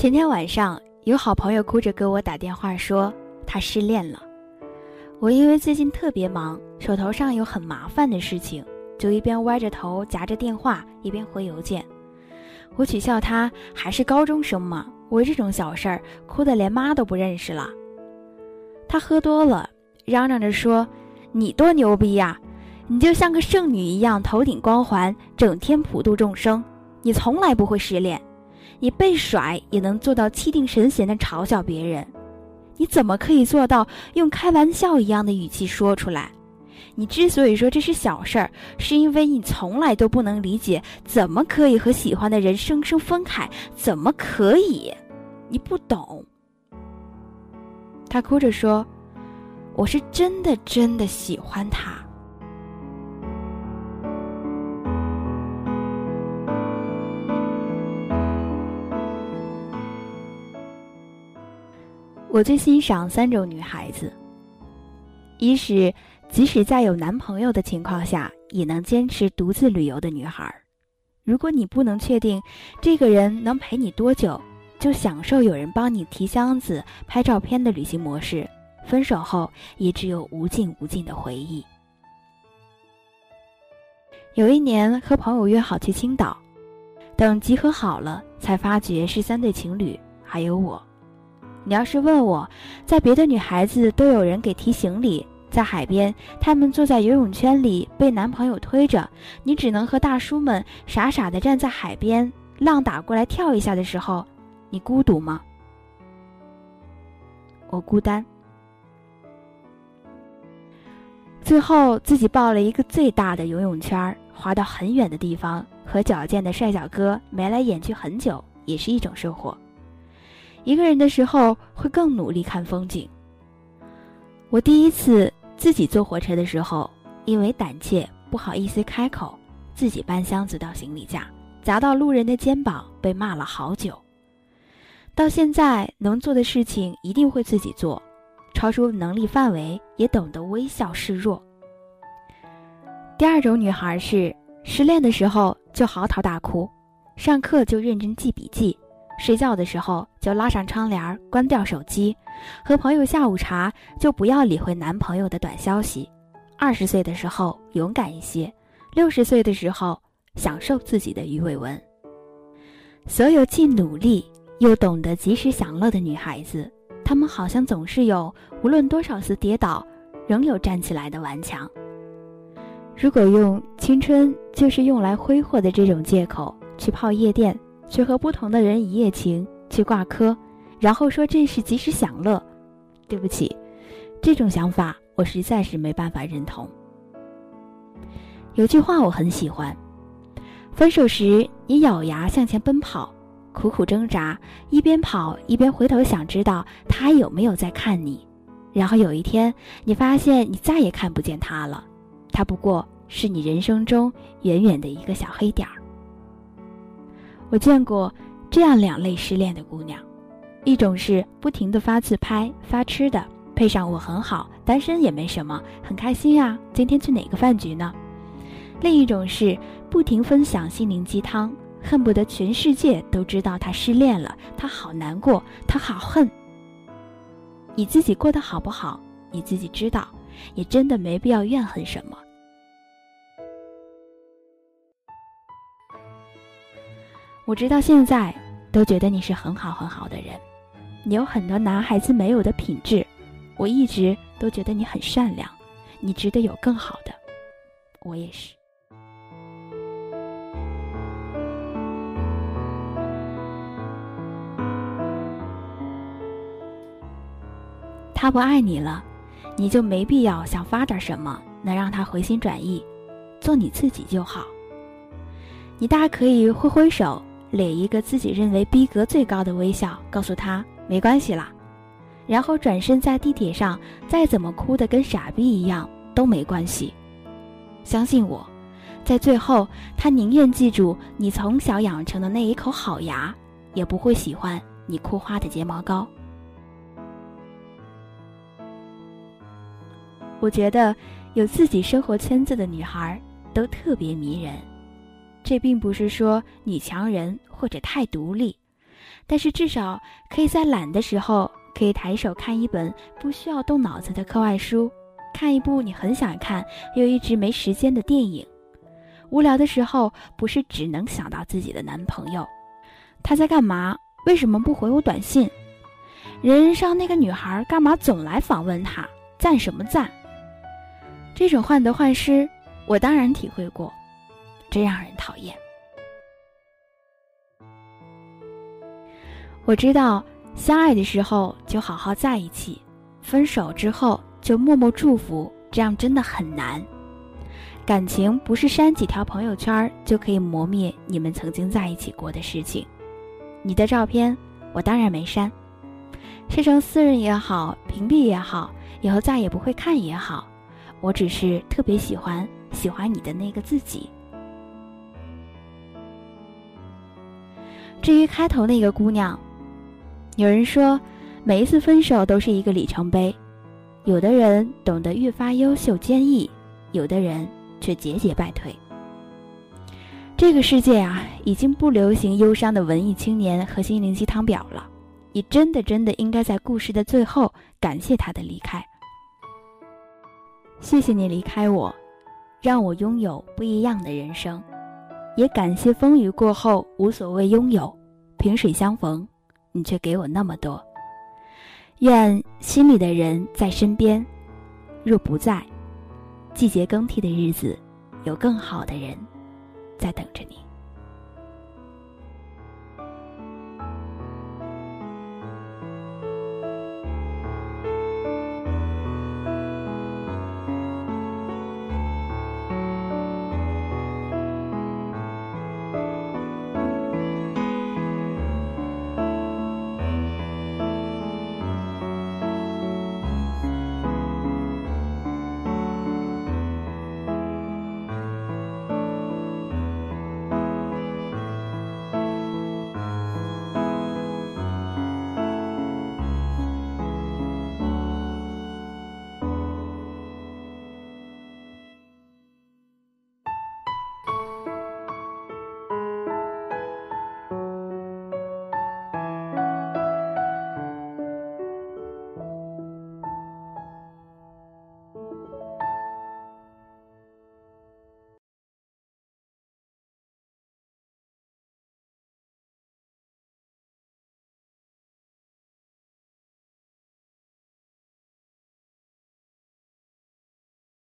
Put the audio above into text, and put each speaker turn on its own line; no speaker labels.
前天晚上，有好朋友哭着给我打电话说他失恋了。我因为最近特别忙，手头上有很麻烦的事情，就一边歪着头夹着电话，一边回邮件。我取笑他还是高中生嘛，为这种小事儿哭得连妈都不认识了。他喝多了，嚷嚷着说：“你多牛逼呀！你就像个圣女一样，头顶光环，整天普度众生，你从来不会失恋。”你被甩也能做到气定神闲地嘲笑别人，你怎么可以做到用开玩笑一样的语气说出来？你之所以说这是小事儿，是因为你从来都不能理解怎么可以和喜欢的人生生分开，怎么可以？你不懂。他哭着说：“我是真的真的喜欢他。”我最欣赏三种女孩子：一是即使在有男朋友的情况下，也能坚持独自旅游的女孩。如果你不能确定这个人能陪你多久，就享受有人帮你提箱子、拍照片的旅行模式。分手后也只有无尽无尽的回忆。有一年和朋友约好去青岛，等集合好了，才发觉是三对情侣，还有我。你要是问我，在别的女孩子都有人给提行李，在海边，她们坐在游泳圈里被男朋友推着，你只能和大叔们傻傻的站在海边，浪打过来跳一下的时候，你孤独吗？我孤单。最后自己报了一个最大的游泳圈，滑到很远的地方，和矫健的帅小哥眉来眼去很久，也是一种收获。一个人的时候会更努力看风景。我第一次自己坐火车的时候，因为胆怯不好意思开口，自己搬箱子到行李架，砸到路人的肩膀，被骂了好久。到现在能做的事情一定会自己做，超出能力范围也懂得微笑示弱。第二种女孩是失恋的时候就嚎啕大哭，上课就认真记笔记。睡觉的时候就拉上窗帘，关掉手机；和朋友下午茶就不要理会男朋友的短消息。二十岁的时候勇敢一些，六十岁的时候享受自己的鱼尾纹。所有既努力又懂得及时享乐的女孩子，她们好像总是有无论多少次跌倒，仍有站起来的顽强。如果用青春就是用来挥霍的这种借口去泡夜店。去和不同的人一夜情，去挂科，然后说这是及时享乐。对不起，这种想法我实在是没办法认同。有句话我很喜欢：分手时你咬牙向前奔跑，苦苦挣扎，一边跑一边回头想知道他有没有在看你。然后有一天你发现你再也看不见他了，他不过是你人生中远远的一个小黑点儿。我见过这样两类失恋的姑娘，一种是不停的发自拍发吃的，配上我很好，单身也没什么，很开心呀。今天去哪个饭局呢？另一种是不停分享心灵鸡汤，恨不得全世界都知道她失恋了，她好难过，她好恨。你自己过得好不好，你自己知道，也真的没必要怨恨什么。我直到现在都觉得你是很好很好的人你有很多男孩子没有的品质我一直都觉得你很善良你值得有更好的我也是。他不爱你了你就没必要想发点什么能让他回心转意做你自己就好。你大可以挥挥手咧一个自己认为逼格最高的微笑，告诉他没关系啦，然后转身在地铁上再怎么哭得跟傻逼一样都没关系。相信我，在最后，他宁愿记住你从小养成的那一口好牙，也不会喜欢你哭花的睫毛膏。我觉得有自己生活圈子的女孩都特别迷人。这并不是说女强人或者太独立，但是至少可以在懒的时候，可以抬手看一本不需要动脑子的课外书，看一部你很想看又一直没时间的电影。无聊的时候，不是只能想到自己的男朋友，他在干嘛？为什么不回我短信？人人上那个女孩干嘛总来访问他？赞什么赞？这种患得患失，我当然体会过，真让人讨厌。我知道，相爱的时候就好好在一起，分手之后就默默祝福，这样真的很难。感情不是删几条朋友圈就可以磨灭你们曾经在一起过的事情。你的照片，我当然没删，设成私人也好，屏蔽也好，以后再也不会看也好。我只是特别喜欢喜欢你的那个自己。至于开头那个姑娘，有人说，每一次分手都是一个里程碑。有的人懂得越发优秀坚毅，有的人却节节败退。这个世界啊，已经不流行忧伤的文艺青年和心灵鸡汤表了。你真的真的应该在故事的最后感谢他的离开。谢谢你离开我，让我拥有不一样的人生，也感谢风雨过后无所谓拥有，萍水相逢，你却给我那么多。愿心里的人在身边，若不在，季节更替的日子，有更好的人在等着你。